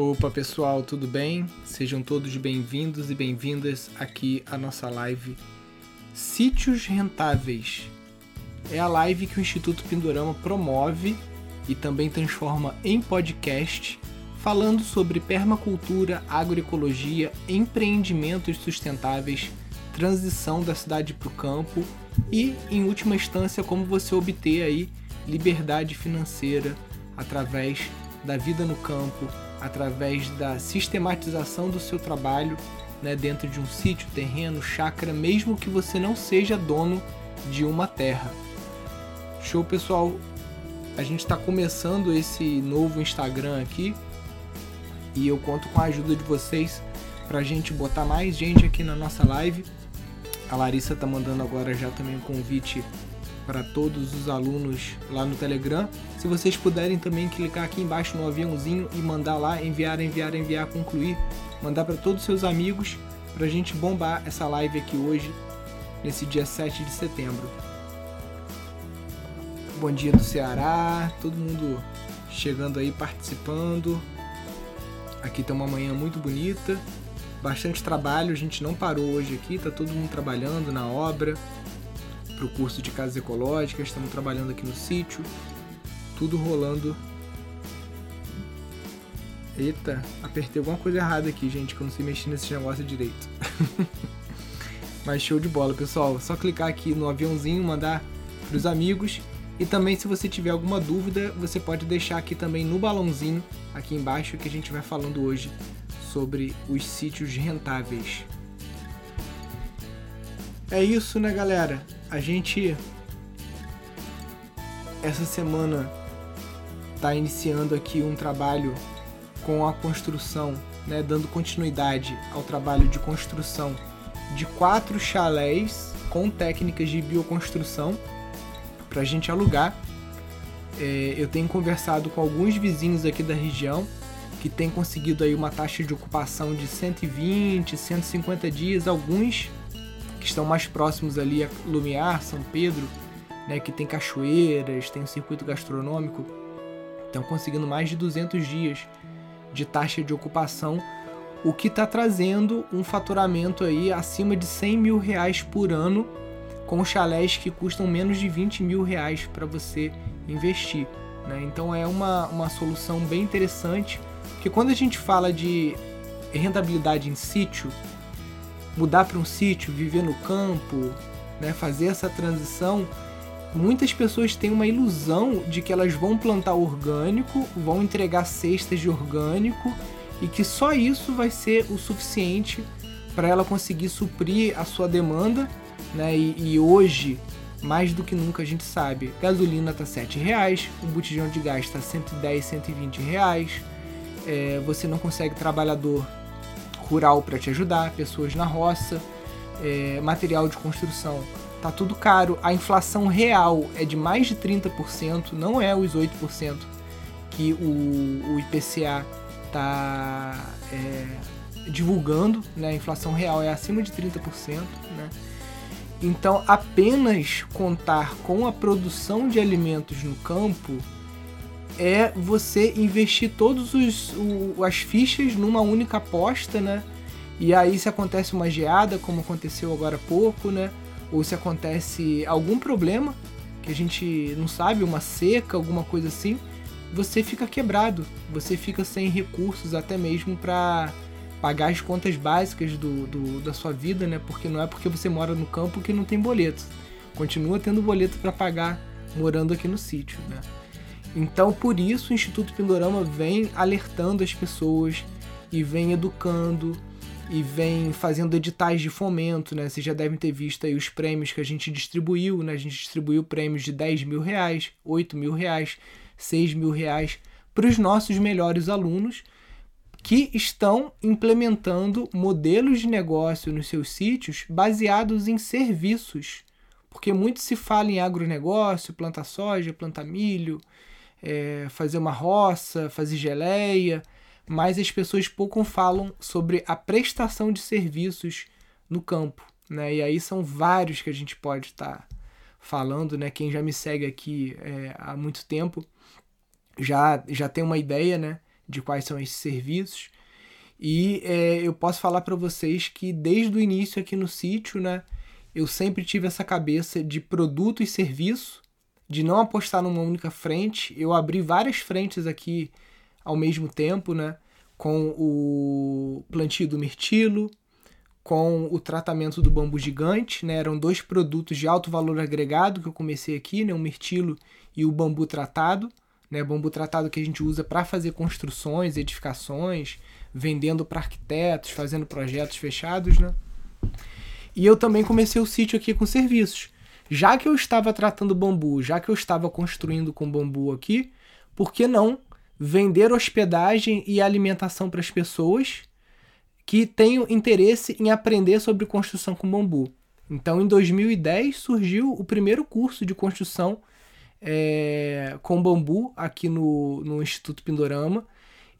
Opa pessoal, tudo bem? Sejam todos bem-vindos e bem-vindas aqui à nossa live Sítios Rentáveis. É a live que o Instituto Pindorama promove e também transforma em podcast, falando sobre permacultura, agroecologia, empreendimentos sustentáveis, transição da cidade para o campo e, em última instância, como você obter aí liberdade financeira através da vida no campo, através da sistematização do seu trabalho né, dentro de um sítio, terreno, chácara, mesmo que você não seja dono de uma terra. Show, pessoal! A gente está começando esse novo Instagram aqui e eu conto com a ajuda de vocês para a gente botar mais gente aqui na nossa live. A Larissa tá mandando agora já também um convite para todos os alunos lá no Telegram. Se vocês puderem também clicar aqui embaixo no aviãozinho e mandar lá, enviar, enviar, enviar, concluir, mandar para todos os seus amigos para a gente bombar essa live aqui hoje, nesse dia 7 de setembro. Bom dia do Ceará, todo mundo chegando aí participando. Aqui tem uma manhã muito bonita, bastante trabalho, a gente não parou hoje aqui, tá todo mundo trabalhando na obra para o curso de casas ecológicas, estamos trabalhando aqui no sítio, tudo rolando. Eita, apertei alguma coisa errada aqui, gente, que eu não sei mexer nesse negócio direito. Mas show de bola, pessoal. Só clicar aqui no aviãozinho, mandar para os amigos. E também, se você tiver alguma dúvida, você pode deixar aqui também no balãozinho, aqui embaixo, que a gente vai falando hoje sobre os sítios rentáveis. É isso, né, galera? A gente essa semana está iniciando aqui um trabalho com a construção, né, dando continuidade ao trabalho de construção de quatro chalés com técnicas de bioconstrução para a gente alugar. É, eu tenho conversado com alguns vizinhos aqui da região que têm conseguido aí uma taxa de ocupação de 120, 150 dias, alguns que estão mais próximos ali a Lumiar, São Pedro, né, que tem cachoeiras, tem um circuito gastronômico, estão conseguindo mais de 200 dias de taxa de ocupação, o que está trazendo um faturamento aí acima de 100 mil reais por ano, com chalés que custam menos de 20 mil reais para você investir. Né? Então é uma, uma solução bem interessante, porque quando a gente fala de rentabilidade em sítio, mudar para um sítio, viver no campo, né, fazer essa transição, muitas pessoas têm uma ilusão de que elas vão plantar orgânico, vão entregar cestas de orgânico e que só isso vai ser o suficiente para ela conseguir suprir a sua demanda, né? E, e, hoje, mais do que nunca, a gente sabe, gasolina tá R$ reais, um botijão de gás está 110, 120 reais, é, você não consegue trabalhador rural para te ajudar, pessoas na roça, é, material de construção. Tá tudo caro. A inflação real é de mais de 30%, não é os 8% que o, o IPCA tá é, divulgando, né? A inflação real é acima de 30%, né? Então, apenas contar com a produção de alimentos no campo é você investir todas as fichas numa única aposta, né? E aí se acontece uma geada, como aconteceu agora há pouco, né? Ou se acontece algum problema que a gente não sabe, uma seca, alguma coisa assim, você fica quebrado, você fica sem recursos até mesmo para pagar as contas básicas do, do, da sua vida, né? Porque não é porque você mora no campo que não tem boleto. Continua tendo boleto para pagar morando aqui no sítio, né? Então, por isso, o Instituto Pindorama vem alertando as pessoas e vem educando e vem fazendo editais de fomento, né? Vocês já devem ter visto aí os prêmios que a gente distribuiu, né? A gente distribuiu prêmios de 10 mil reais, 8 mil reais, 6 mil reais para os nossos melhores alunos que estão implementando modelos de negócio nos seus sítios baseados em serviços. Porque muito se fala em agronegócio, plantar soja, plantar milho, é, fazer uma roça, fazer geleia, mas as pessoas pouco falam sobre a prestação de serviços no campo. Né? E aí são vários que a gente pode estar tá falando, né? Quem já me segue aqui é, há muito tempo já, já tem uma ideia, né? de quais são esses serviços. E é, eu posso falar para vocês que desde o início aqui no sítio, né, eu sempre tive essa cabeça de produto e serviço, de não apostar numa única frente. Eu abri várias frentes aqui ao mesmo tempo, né, com o plantio do mirtilo, com o tratamento do bambu gigante, né? Eram dois produtos de alto valor agregado que eu comecei aqui, né? O mirtilo e o bambu tratado, né? Bambu tratado que a gente usa para fazer construções, edificações, vendendo para arquitetos, fazendo projetos fechados, né? E eu também comecei o sítio aqui com serviços. Já que eu estava tratando bambu, já que eu estava construindo com bambu aqui, por que não vender hospedagem e alimentação para as pessoas que tenham interesse em aprender sobre construção com bambu. Então, em 2010 surgiu o primeiro curso de construção é, com bambu aqui no, no Instituto Pindorama.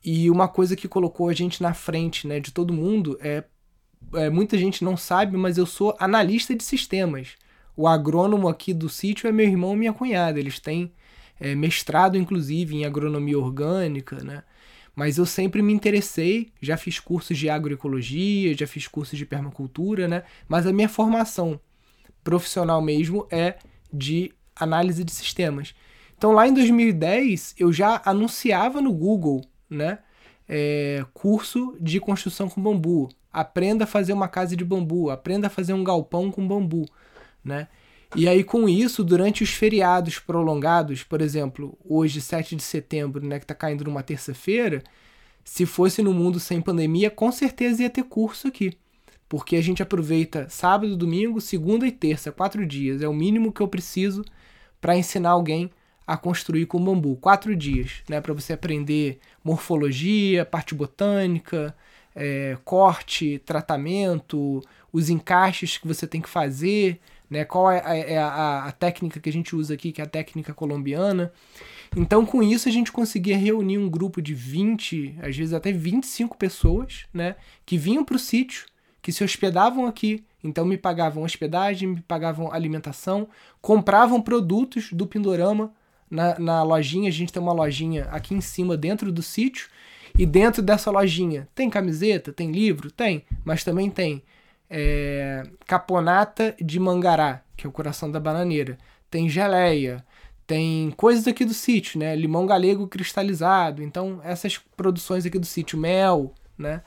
E uma coisa que colocou a gente na frente né, de todo mundo é, é muita gente não sabe, mas eu sou analista de sistemas. O agrônomo aqui do sítio é meu irmão e minha cunhada. Eles têm é, mestrado, inclusive, em agronomia orgânica, né? Mas eu sempre me interessei, já fiz cursos de agroecologia, já fiz cursos de permacultura, né? Mas a minha formação profissional mesmo é de análise de sistemas. Então lá em 2010 eu já anunciava no Google, né? É, curso de construção com bambu. Aprenda a fazer uma casa de bambu, aprenda a fazer um galpão com bambu, né? E aí, com isso, durante os feriados prolongados, por exemplo, hoje, 7 de setembro, né, que está caindo numa terça-feira, se fosse no mundo sem pandemia, com certeza ia ter curso aqui. Porque a gente aproveita sábado, domingo, segunda e terça, quatro dias. É o mínimo que eu preciso para ensinar alguém a construir com bambu. Quatro dias, né? Para você aprender morfologia, parte botânica, é, corte, tratamento, os encaixes que você tem que fazer né? Qual é a, é a, a, técnica que a gente usa aqui, que é a técnica colombiana. Então, com isso, a gente conseguia reunir um grupo de 20, às vezes até 25 pessoas, né? Que vinham para o sítio, que se hospedavam aqui, então me pagavam hospedagem, me pagavam alimentação, compravam produtos do Pindorama na, na lojinha. A gente tem uma lojinha aqui em cima, dentro do sítio, e dentro dessa lojinha tem camiseta, tem livro? Tem, mas também tem é, caponata de mangará, que é o coração da bananeira. Tem geleia, tem coisas aqui do sítio, né? Limão galego cristalizado. Então, essas produções aqui do sítio, mel, né?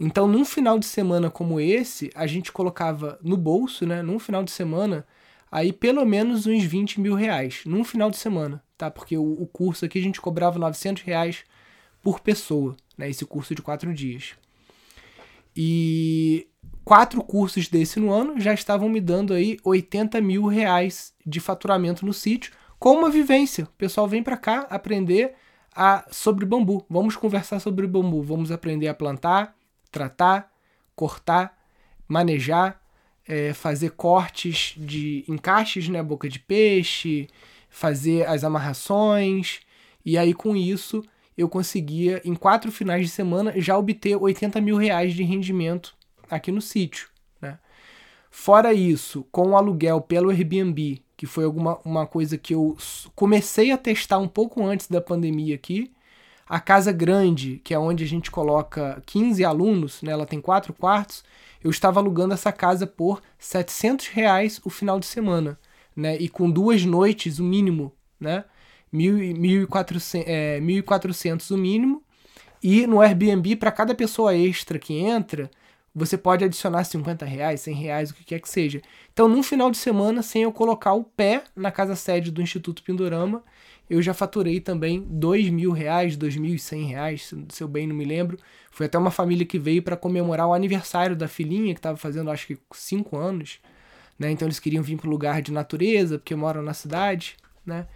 Então, num final de semana como esse, a gente colocava no bolso, né? Num final de semana, aí pelo menos uns 20 mil reais. Num final de semana, tá? Porque o, o curso aqui a gente cobrava 900 reais por pessoa, né? Esse curso de quatro dias. E quatro cursos desse no ano já estavam me dando aí 80 mil reais de faturamento no sítio, com uma vivência. O pessoal vem para cá aprender a, sobre bambu. Vamos conversar sobre bambu. Vamos aprender a plantar, tratar, cortar, manejar, é, fazer cortes de encaixes, né, boca de peixe, fazer as amarrações. E aí com isso eu conseguia, em quatro finais de semana, já obter 80 mil reais de rendimento aqui no sítio. Né? Fora isso, com o aluguel pelo Airbnb, que foi alguma uma coisa que eu comecei a testar um pouco antes da pandemia aqui. A casa grande, que é onde a gente coloca 15 alunos, né, ela tem quatro quartos, eu estava alugando essa casa por 700 reais o final de semana, né, e com duas noites o mínimo, né, 1.400 é, 1.400 o mínimo, e no Airbnb, para cada pessoa extra que entra, você pode adicionar 50 reais, 100 reais, o que quer que seja. Então, num final de semana, sem eu colocar o pé na casa sede do Instituto Pindorama, eu já faturei também dois mil reais, dois mil e cem reais, se eu bem não me lembro. Foi até uma família que veio para comemorar o aniversário da filhinha, que estava fazendo acho que cinco anos. Né? Então eles queriam vir para um lugar de natureza, porque moram na cidade. Né?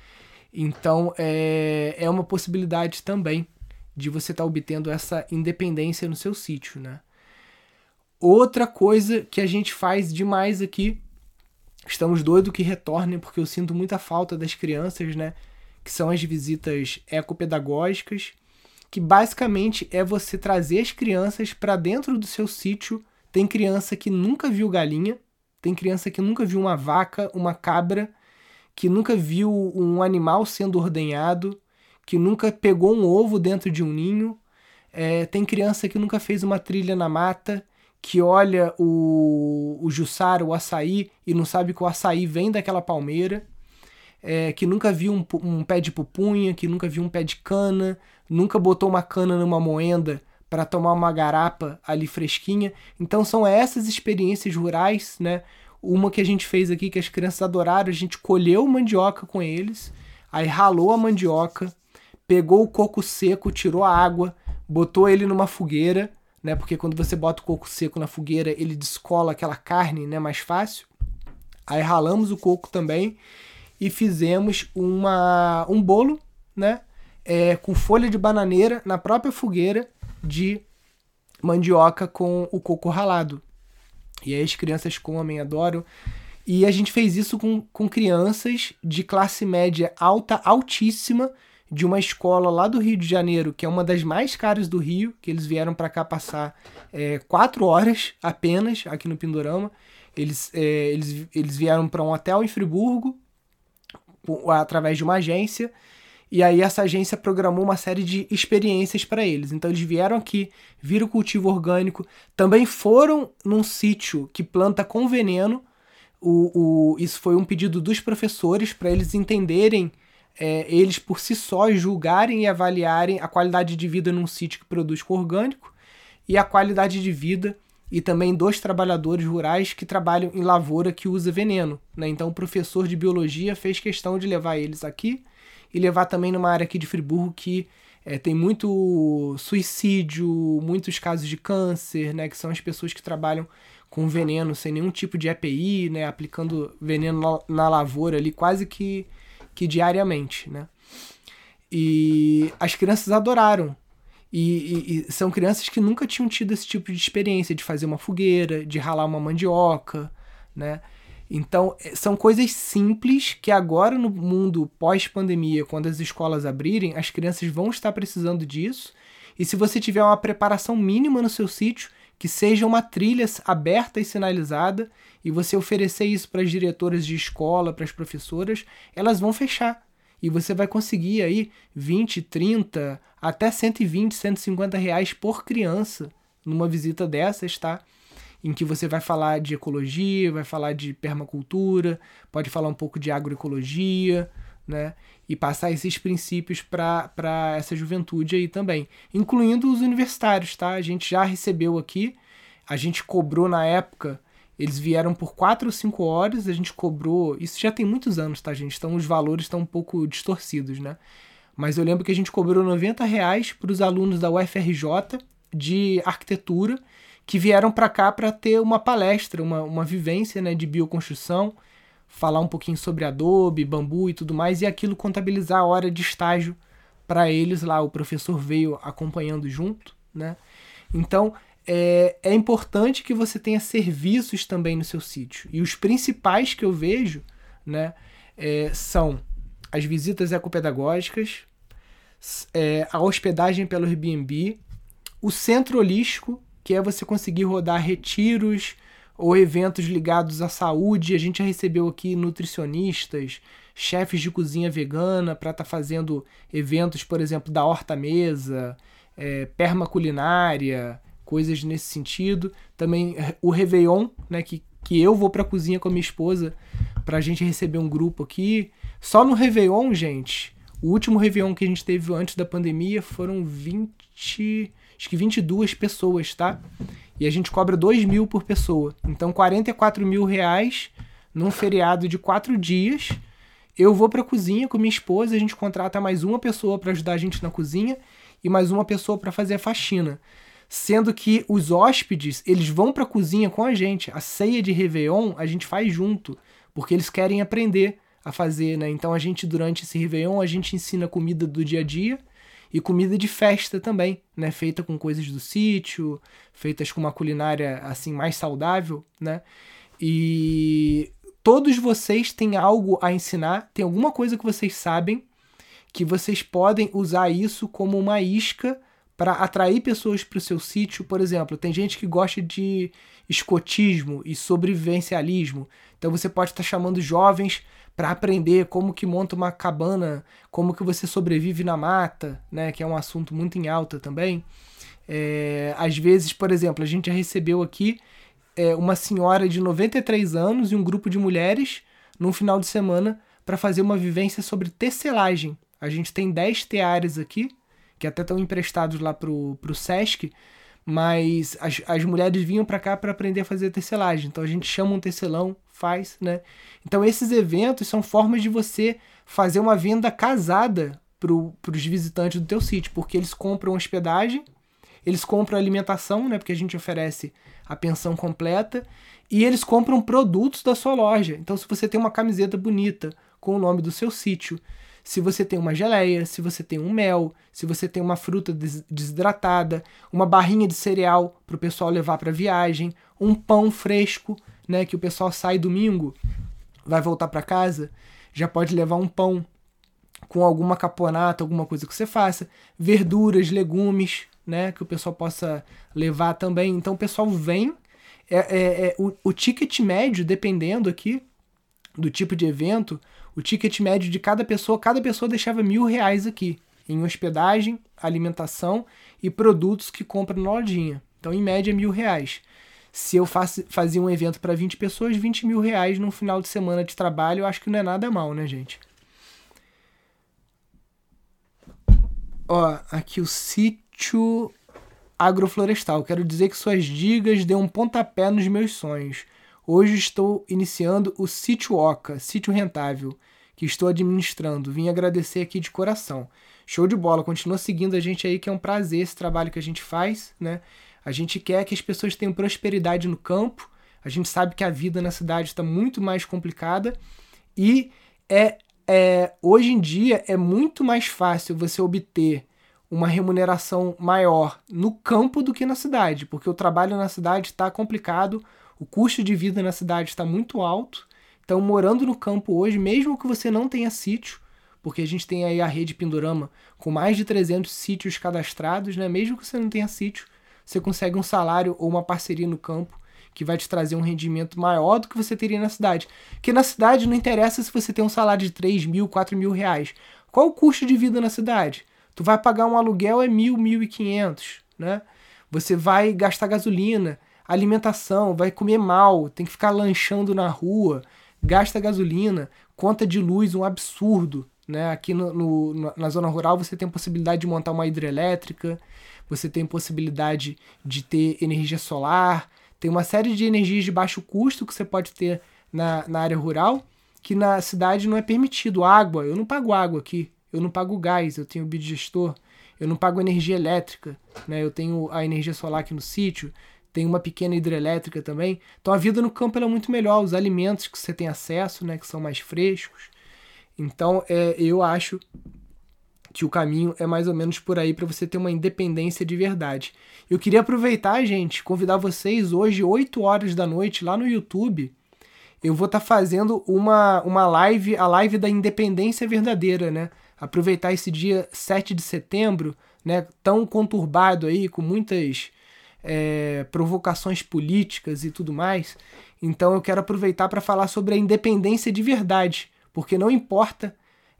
Então é, é uma possibilidade também de você estar tá obtendo essa independência no seu sítio. Né? Outra coisa que a gente faz demais aqui, estamos doidos que retornem, porque eu sinto muita falta das crianças, né? Que são as visitas ecopedagógicas, que basicamente é você trazer as crianças para dentro do seu sítio. Tem criança que nunca viu galinha, tem criança que nunca viu uma vaca, uma cabra, que nunca viu um animal sendo ordenhado, que nunca pegou um ovo dentro de um ninho, É, tem criança que nunca fez uma trilha na mata, que olha o, o jussara, o açaí, e não sabe que o açaí vem daquela palmeira, é, que nunca viu um, um, pé de pupunha, que nunca viu um pé de cana, nunca botou uma cana numa moenda para tomar uma garapa ali fresquinha. Então são essas experiências rurais, né? Uma que a gente fez aqui que as crianças adoraram, a gente colheu mandioca com eles, aí ralou a mandioca, pegou o coco seco, tirou a água, botou ele numa fogueira, né? Porque quando você bota o coco seco na fogueira, ele descola aquela carne, né? Mais fácil. Aí ralamos o coco também e fizemos uma, um bolo, né? É, com folha de bananeira na própria fogueira de mandioca com o coco ralado. E aí as crianças comem, adoram. E a gente fez isso com, com crianças de classe média alta, altíssima, de uma escola lá do Rio de Janeiro, que é uma das mais caras do Rio, que eles vieram para cá passar é, quatro horas apenas aqui no Pindorama. Eles, é, eles, eles vieram para um hotel em Friburgo, através de uma agência, e aí essa agência programou uma série de experiências para eles. Então eles vieram aqui, viram cultivo orgânico, também foram num sítio que planta com veneno. O, o, isso foi um pedido dos professores para eles entenderem é, eles por si só julgarem e avaliarem a qualidade de vida num sítio que produz com orgânico e a qualidade de vida e também dos trabalhadores rurais que trabalham em lavoura que usa veneno. Né? Então o professor de biologia fez questão de levar eles aqui e levar também numa área aqui de Friburgo que é, tem muito suicídio, muitos casos de câncer, né? que são as pessoas que trabalham com veneno sem nenhum tipo de EPI, né? aplicando veneno na, lavoura ali quase que que diariamente, né? E as crianças adoraram. E, e, e, são crianças que nunca tinham tido esse tipo de experiência de fazer uma fogueira, de ralar uma mandioca, né? Então, é, são coisas simples que agora no mundo pós-pandemia, quando as escolas abrirem, as crianças vão estar precisando disso. E se você tiver uma preparação mínima no seu sítio, que seja uma trilha aberta e sinalizada, e você oferecer isso para as diretoras de escola, para as professoras, elas vão fechar. E você vai conseguir aí 20, 30, até 120, 150 reais por criança numa visita dessas, tá? Em que você vai falar de ecologia, vai falar de permacultura, pode falar um pouco de agroecologia, né? E passar esses princípios para essa juventude aí também, incluindo os universitários, tá? A gente já recebeu aqui, a gente cobrou na época, eles vieram por 4 ou 5 horas, a gente cobrou. Isso já tem muitos anos, tá, gente? Então os valores estão um pouco distorcidos, né? Mas eu lembro que a gente cobrou 90 reais para os alunos da UFRJ de arquitetura que vieram para cá para ter uma palestra, uma, uma vivência né, de bioconstrução falar um pouquinho sobre Adobe, Bambu e tudo mais, e aquilo contabilizar a hora de estágio para eles lá. O professor veio acompanhando junto, né? Então é, é importante que você tenha serviços também no seu sítio. E os principais que eu vejo, né, é, são as visitas ecopedagógicas, é, a hospedagem pelo Airbnb, o centro holístico, que é você conseguir rodar retiros, ou eventos ligados à saúde. A gente já recebeu aqui nutricionistas, chefes de cozinha vegana para estar tá fazendo eventos, por exemplo, da horta mesa, é, permaculinária, coisas nesse sentido. Também é, o Réveillon, né, que, que eu vou para a cozinha com a minha esposa para a gente receber um grupo aqui. Só no Réveillon, gente, o último Réveillon que a gente teve antes da pandemia foram 20, acho que 22 pessoas, tá? E a gente cobra 2 mil por pessoa. Então, 44 mil reais num feriado de quatro dias. Eu vou para a cozinha com minha esposa, a gente contrata mais uma pessoa para ajudar a gente na cozinha e mais uma pessoa para fazer a faxina. Sendo que os hóspedes, eles vão para a cozinha com a gente. A ceia de Réveillon a gente faz junto, porque eles querem aprender a fazer, né? Então a gente durante esse Réveillon a gente ensina comida do dia a dia e comida de festa também, né? Feita com coisas do sítio, feitas com uma culinária assim mais saudável, né? E todos vocês têm algo a ensinar, tem alguma coisa que vocês sabem que vocês podem usar isso como uma isca para atrair pessoas para o seu sítio. Por exemplo, tem gente que gosta de escotismo e sobrevivencialismo. Então você pode estar tá chamando jovens para aprender como que monta uma cabana, como que você sobrevive na mata, né, que é um assunto muito em alta também. É, às vezes, por exemplo, a gente já recebeu aqui é, uma senhora de 93 anos e um grupo de mulheres num final de semana para fazer uma vivência sobre tecelagem. A gente tem 10 teares aqui, que até estão emprestados lá pro, pro Sesc, mas as, as mulheres vinham para cá para aprender a fazer tecelagem. Então a gente chama um tecelão, faz, né? Então esses eventos são formas de você fazer uma venda casada para os visitantes do teu sítio, porque eles compram hospedagem, eles compram alimentação, né? Porque a gente oferece a pensão completa e eles compram produtos da sua loja. Então se você tem uma camiseta bonita com o nome do seu sítio, se você tem uma geleia, se você tem um mel, se você tem uma fruta desidratada, uma barrinha de cereal para o pessoal levar para viagem, um pão fresco, né, que o pessoal sai domingo, vai voltar para casa, já pode levar um pão com alguma caponata, alguma coisa que você faça, verduras, legumes, né, que o pessoal possa levar também. Então o pessoal vem, é, é, é o, o ticket médio, dependendo aqui do tipo de evento, o ticket médio de cada pessoa, cada pessoa deixava mil reais aqui, em hospedagem, alimentação e produtos que compra na lojinha. Então, em média, mil reais. Se eu fazia um evento para 20 pessoas, 20 mil reais num final de semana de trabalho, eu acho que não é nada mal, né, gente? Ó, aqui o sítio agroflorestal. Quero dizer que suas dicas deu um pontapé nos meus sonhos. Hoje estou iniciando o Sítio Oca, sítio rentável, que estou administrando. Vim agradecer aqui de coração. Show de bola, continua seguindo a gente aí, que é um prazer esse trabalho que a gente faz, né? A gente quer que as pessoas tenham prosperidade no campo. A gente sabe que a vida na cidade está muito mais complicada e é, é hoje em dia é muito mais fácil você obter uma remuneração maior no campo do que na cidade, porque o trabalho na cidade está complicado o custo de vida na cidade está muito alto. Então, morando no campo hoje, mesmo que você não tenha sítio, porque a gente tem aí a rede Pindorama com mais de 300 sítios cadastrados, né? Mesmo que você não tenha sítio, você consegue um salário ou uma parceria no campo que vai te trazer um rendimento maior do que você teria na cidade. Porque na cidade não interessa se você tem um salário de 3 mil, 4 mil reais. Qual o custo de vida na cidade? Tu vai pagar um aluguel é mil, mil e quinhentos, né? Você vai gastar gasolina, alimentação, vai comer mal, tem que ficar lanchando na rua, gasta gasolina, conta de luz um absurdo. Né? Aqui no, no, na zona rural você tem possibilidade de montar uma hidrelétrica, você tem possibilidade de ter energia solar, tem uma série de energias de baixo custo que você pode ter na, na área rural, que na cidade não é permitido. Água, eu não pago água aqui, eu não pago gás, eu tenho biodigestor, eu não pago energia elétrica, né? eu tenho a energia solar aqui no sítio, tem uma pequena hidrelétrica também. Então a vida no campo é muito melhor, os alimentos que você tem acesso, né, que são mais frescos. Então é, eu acho que o caminho é mais ou menos por aí para você ter uma independência de verdade. Eu queria aproveitar, gente, convidar vocês hoje, 8 horas da noite, lá no YouTube. Eu vou estar tá fazendo uma, uma live, a live da independência verdadeira, né? Aproveitar esse dia 7 de setembro, né? Tão conturbado aí, com muitas é, provocações políticas e tudo mais. Então eu quero aproveitar para falar sobre a independência de verdade, porque não importa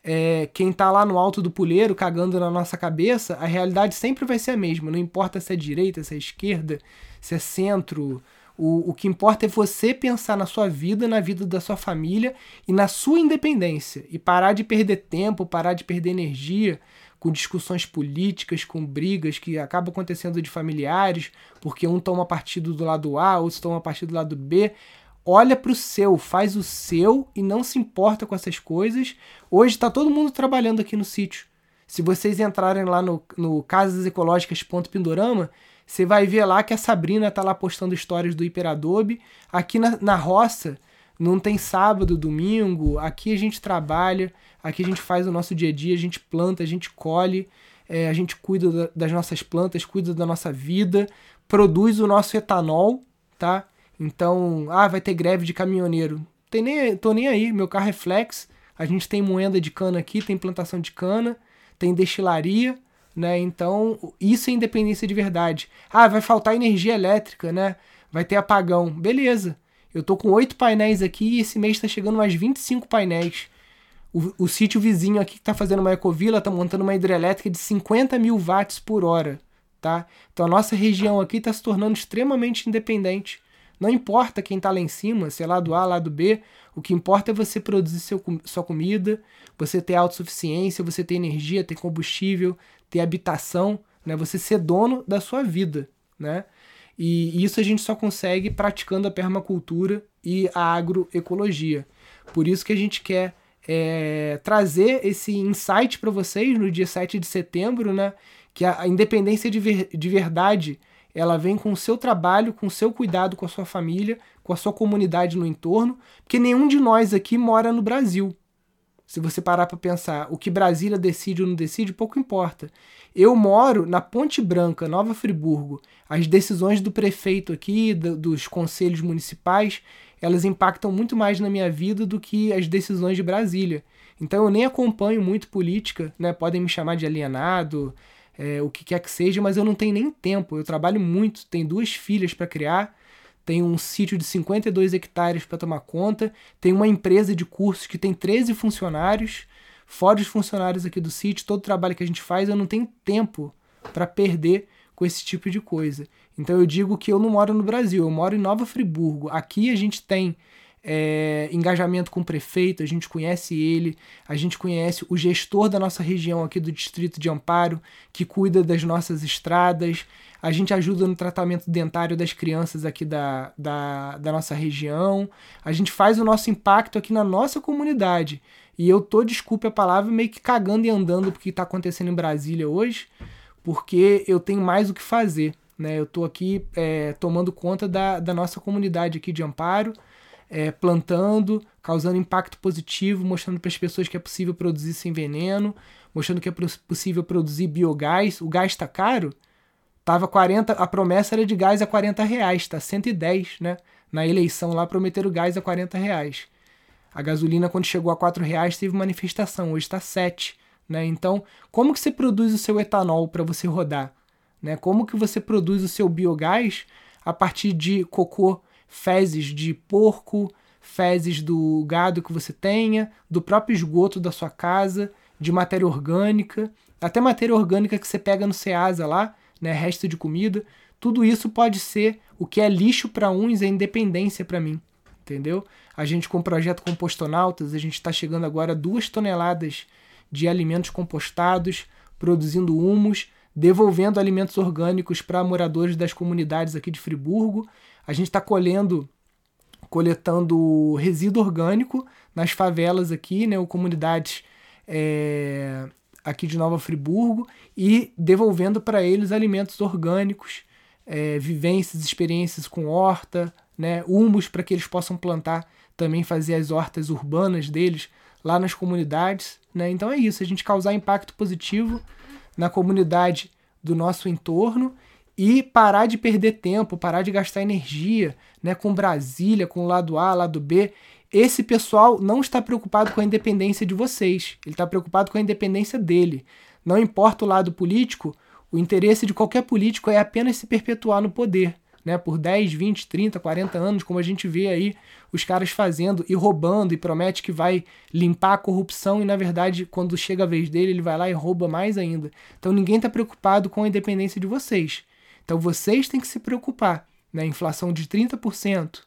é, quem está lá no alto do puleiro cagando na nossa cabeça, a realidade sempre vai ser a mesma. Não importa se é direita, se é esquerda, se é centro. O, o que importa é você pensar na sua vida, na vida da sua família e na sua independência. E parar de perder tempo, parar de perder energia com discussões políticas, com brigas que acabam acontecendo de familiares, porque um toma partido do lado A, outro toma partido do lado B. Olha para o seu, faz o seu e não se importa com essas coisas. Hoje está todo mundo trabalhando aqui no sítio. Se vocês entrarem lá no, no casasecológicas.pindorama, você vai ver lá que a Sabrina está lá postando histórias do Hiperadobe. Aqui na, na roça, não tem sábado, domingo. Aqui a gente trabalha, aqui a gente faz o nosso dia a dia, a gente planta, a gente colhe, é, a gente cuida das nossas plantas, cuida da nossa vida, produz o nosso etanol, tá? Então, ah, vai ter greve de caminhoneiro. Tem nem, tô nem aí, meu carro é flex, a gente tem moenda de cana aqui, tem plantação de cana, tem destilaria, né? Então, isso é independência de verdade. Ah, vai faltar energia elétrica, né? Vai ter apagão. Beleza. Eu tô com oito painéis aqui e esse mês está chegando mais 25 painéis. O, o sítio vizinho aqui que está fazendo uma ecovila está montando uma hidrelétrica de 50 mil watts por hora. Tá? Então a nossa região aqui está se tornando extremamente independente. Não importa quem está lá em cima, se é lado A, lado B, o que importa é você produzir seu, sua comida, você ter autossuficiência, você ter energia, ter combustível, ter habitação, né? você ser dono da sua vida. Né? E isso a gente só consegue praticando a permacultura e a agroecologia. Por isso que a gente quer é, trazer esse insight para vocês no dia 7 de setembro, né? Que a, independência de, ver, de verdade ela vem com o seu trabalho, com o seu cuidado com a sua família, com a sua comunidade no entorno, porque nenhum de nós aqui mora no Brasil. Se você parar para pensar, o que Brasília decide ou não decide, pouco importa. Eu moro na Ponte Branca, Nova Friburgo. As decisões do prefeito aqui, do, dos conselhos municipais, elas impactam muito mais na minha vida do que as decisões de Brasília. Então eu nem acompanho muito política, né? Podem me chamar de alienado, é, o que quer que seja, mas eu não tenho nem tempo. Eu trabalho muito, tenho duas filhas para criar, tenho um sítio de 52 hectares para tomar conta, tenho uma empresa de cursos que tem 13 funcionários, fora os funcionários aqui do sítio, todo o trabalho que a gente faz, eu não tenho tempo para perder com esse tipo de coisa. Então eu digo que eu não moro no Brasil, eu moro em Nova Friburgo. Aqui a gente tem é, engajamento com o prefeito, a gente conhece ele, a gente conhece o gestor da nossa região aqui do Distrito de Amparo, que cuida das nossas estradas, a gente ajuda no tratamento dentário das crianças aqui da, da, da nossa região, a gente faz o nosso impacto aqui na nossa comunidade. E eu tô, desculpe a palavra, meio que cagando e andando porque está acontecendo em Brasília hoje, porque eu tenho mais o que fazer. Né? Eu estou aqui é, tomando conta da, da nossa comunidade aqui de Amparo, é, plantando, causando impacto positivo, mostrando para as pessoas que é possível produzir sem veneno, mostrando que é possível produzir biogás. O gás está caro? Tava 40, a promessa era de gás a 40 reais, tá 110, né? Na eleição lá prometeram gás a 40 reais. A gasolina, quando chegou a 4 reais, teve manifestação, hoje está 7. Né? Então, como que você produz o seu etanol para você rodar? Né? Como que você produz o seu biogás a partir de cocô fezes de porco, fezes do gado que você tenha, do próprio esgoto da sua casa, de matéria orgânica, até matéria orgânica que você pega no Ceasa lá, né, resto de comida, tudo isso pode ser o que é lixo para uns é independência para mim, entendeu? A gente com o projeto Compostonautas, a gente está chegando agora a duas toneladas de alimentos compostados, produzindo humus, devolvendo alimentos orgânicos para moradores das comunidades aqui de Friburgo a gente está colhendo, coletando resíduo orgânico nas favelas aqui, né, ou comunidades é, aqui de Nova Friburgo e devolvendo para eles alimentos orgânicos, é, vivências, experiências com horta, né, humus para que eles possam plantar, também fazer as hortas urbanas deles lá nas comunidades. Né? Então é isso, a gente causar impacto positivo na comunidade do nosso entorno e parar de perder tempo, parar de gastar energia, né, com Brasília, com o lado A, lado B. Esse pessoal não está preocupado com a independência de vocês, ele está preocupado com a independência dele. Não importa o lado político, o interesse de qualquer político é apenas se perpetuar no poder, né, por 10, 20, 30, 40 anos, como a gente vê aí os caras fazendo e roubando e promete que vai limpar a corrupção e na verdade quando chega a vez dele ele vai lá e rouba mais ainda. Então ninguém está preocupado com a independência de vocês. Então vocês têm que se preocupar. Né? Inflação de 30%,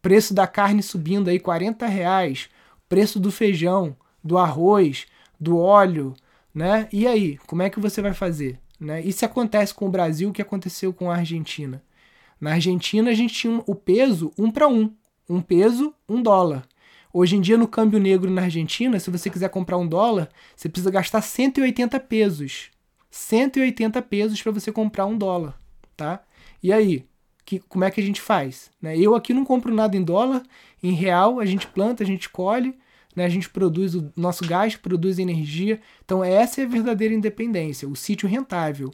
preço da carne subindo aí 40 reais, preço do feijão, do arroz, do óleo, né? E aí, como é que você vai fazer? Né? Isso acontece com o Brasil, o que aconteceu com a Argentina. Na Argentina a gente tinha o peso um para um, um peso um dólar. Hoje em dia no câmbio negro na Argentina, se você quiser comprar um dólar, você precisa gastar 180 pesos. 180 pesos para você comprar um dólar, tá? E aí, que, como é que a gente faz? Né? Eu aqui não compro nada em dólar, em real a gente planta, a gente colhe, né? a gente produz o nosso gás, produz energia. Então essa é a verdadeira independência, o sítio rentável.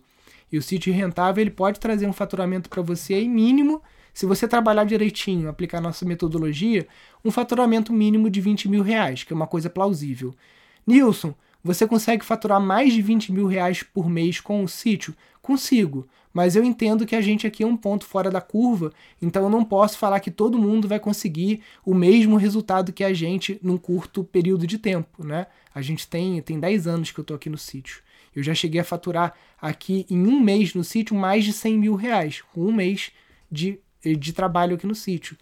E o sítio rentável ele pode trazer um faturamento para você aí mínimo, se você trabalhar direitinho, aplicar nossa metodologia, um faturamento mínimo de 20 mil reais, que é uma coisa plausível. Nilson, Você consegue faturar mais de 20 mil reais por mês com o sítio? Consigo, mas eu entendo que a gente aqui é um ponto fora da curva, então eu não posso falar que todo mundo vai conseguir o mesmo resultado que a gente num curto período de tempo, né? A gente tem, tem 10 anos que eu tô aqui no sítio. Eu já cheguei a faturar aqui em um mês no sítio mais de 100 mil reais, com um mês de, de trabalho aqui no sítio.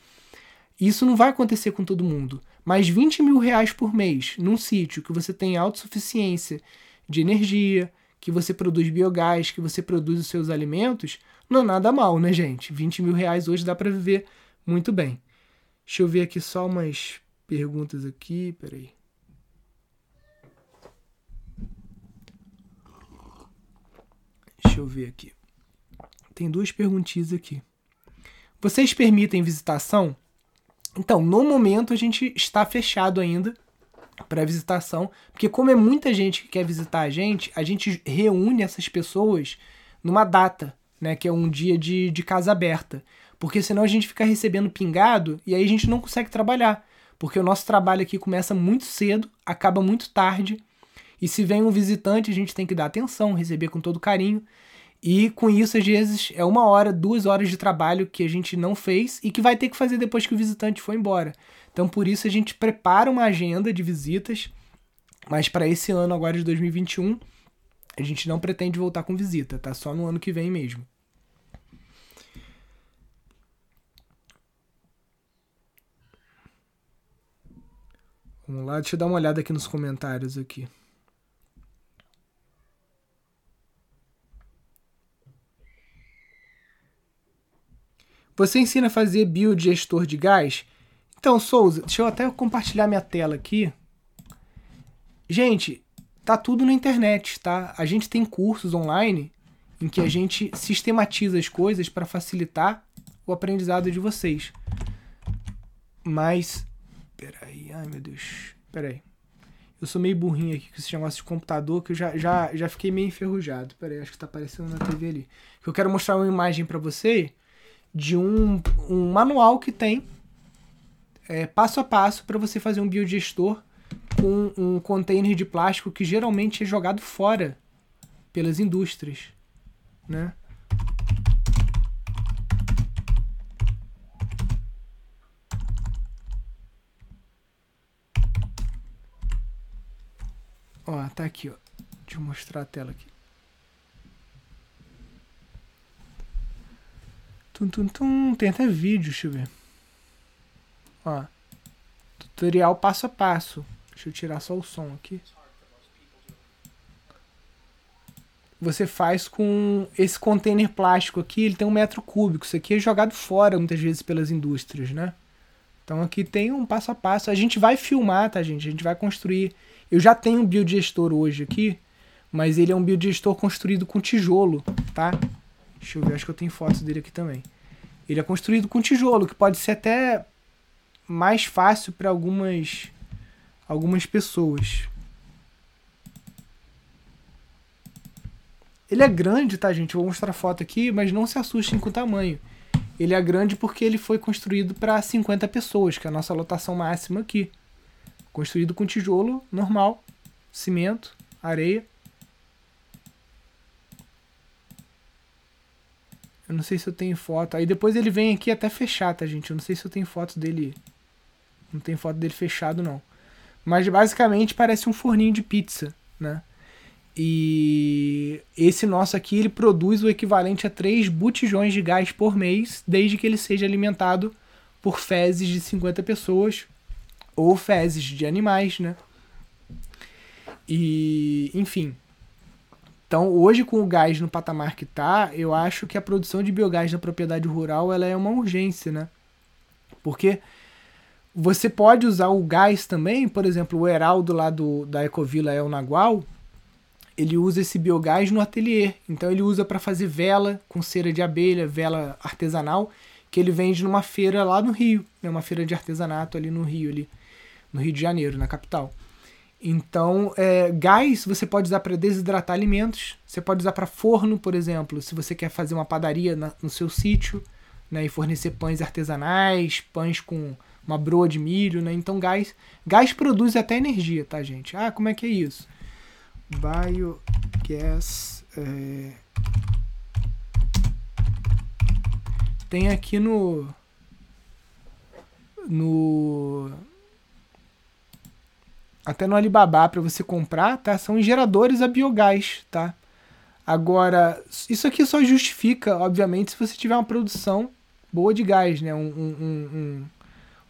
Isso não vai acontecer com todo mundo, mas 20 mil reais por mês num sítio que você tem autossuficiência de energia, que você produz biogás, que você produz os seus alimentos, não é nada mal, né, gente? 20 mil reais hoje dá para viver muito bem. Deixa eu ver aqui só umas perguntas aqui, peraí. Deixa eu ver aqui. Tem duas perguntinhas aqui. Vocês permitem visitação? Então, no momento a gente está fechado ainda para visitação, porque como é muita gente que quer visitar a gente, a gente reúne essas pessoas numa data, né, que é um dia de, de casa aberta, porque senão a gente fica recebendo pingado e aí a gente não consegue trabalhar, porque o nosso trabalho aqui começa muito cedo, acaba muito tarde, e se vem um visitante a gente tem que dar atenção, receber com todo carinho, e com isso, às vezes, é uma hora, duas horas de trabalho que a gente não fez e que vai ter que fazer depois que o visitante for embora. Então, por isso, a gente prepara uma agenda de visitas, mas para esse ano, agora de 2021, a gente não pretende voltar com visita, tá? Só no ano que vem mesmo. Vamos lá, deixa eu dar uma olhada aqui nos comentários aqui. Você ensina a fazer biodigestor de gás? Então, Souza, deixa eu até compartilhar minha tela aqui. Gente, tá tudo na internet, tá? A gente tem cursos online em que a gente sistematiza as coisas para facilitar o aprendizado de vocês. Mas. Peraí, ai meu Deus. Peraí. Eu sou meio burrinho aqui com esse negócio de computador que eu já, já, já fiquei meio enferrujado. Peraí, acho que tá aparecendo na TV ali. Eu quero mostrar uma imagem para você de um, um manual que tem é, passo a passo para você fazer um biodigestor com um container de plástico que geralmente é jogado fora pelas indústrias, né? Ó, tá aqui, ó. Deixa eu mostrar a tela aqui. Tum, tum, tum. Tem até vídeo, deixa eu ver. Ó. Tutorial passo a passo. Deixa eu tirar só o som aqui. Você faz com esse container plástico aqui, ele tem um metro cúbico. Isso aqui é jogado fora muitas vezes pelas indústrias, né? Então aqui tem um passo a passo. A gente vai filmar, tá, gente? A gente vai construir. Eu já tenho um biodigestor hoje aqui, mas ele é um biodigestor construído com tijolo, tá? Deixa eu ver, acho que eu tenho fotos dele aqui também. Ele é construído com tijolo, que pode ser até mais fácil para algumas algumas pessoas. Ele é grande, tá, gente? Eu vou mostrar a foto aqui, mas não se assustem com o tamanho. Ele é grande porque ele foi construído para 50 pessoas, que é a nossa lotação máxima aqui. Construído com tijolo normal, cimento, areia. Eu não sei se eu tenho foto. Aí depois ele vem aqui até fechar, tá, gente? Eu não sei se eu tenho foto dele. Não tem foto dele fechado, não. Mas basicamente parece um forninho de pizza, né? E esse nosso aqui, ele produz o equivalente a 3 botijões de gás por mês, desde que ele seja alimentado por fezes de 50 pessoas ou fezes de animais, né? E, enfim, então, hoje com o gás no patamar que está, eu acho que a produção de biogás na propriedade rural ela é uma urgência, né? Porque você pode usar o gás também, por exemplo, o Heraldo lá do, da Ecovila El Nagual, ele usa esse biogás no ateliê. Então ele usa para fazer vela com cera de abelha, vela artesanal, que ele vende numa feira lá no Rio, né? uma feira de artesanato ali no Rio, ali, no Rio de Janeiro, na capital. Então, é, gás você pode usar para desidratar alimentos, você pode usar para forno, por exemplo, se você quer fazer uma padaria na, no seu sítio né, e fornecer pães artesanais, pães com uma broa de milho, né? Então, gás, gás produz até energia, tá, gente? Ah, como é que é isso? Biogas. É... Tem aqui no. No. Até no Alibaba para você comprar, tá? São geradores a biogás, tá? Agora, isso aqui só justifica, obviamente, se você tiver uma produção boa de gás, né? Um, um, um,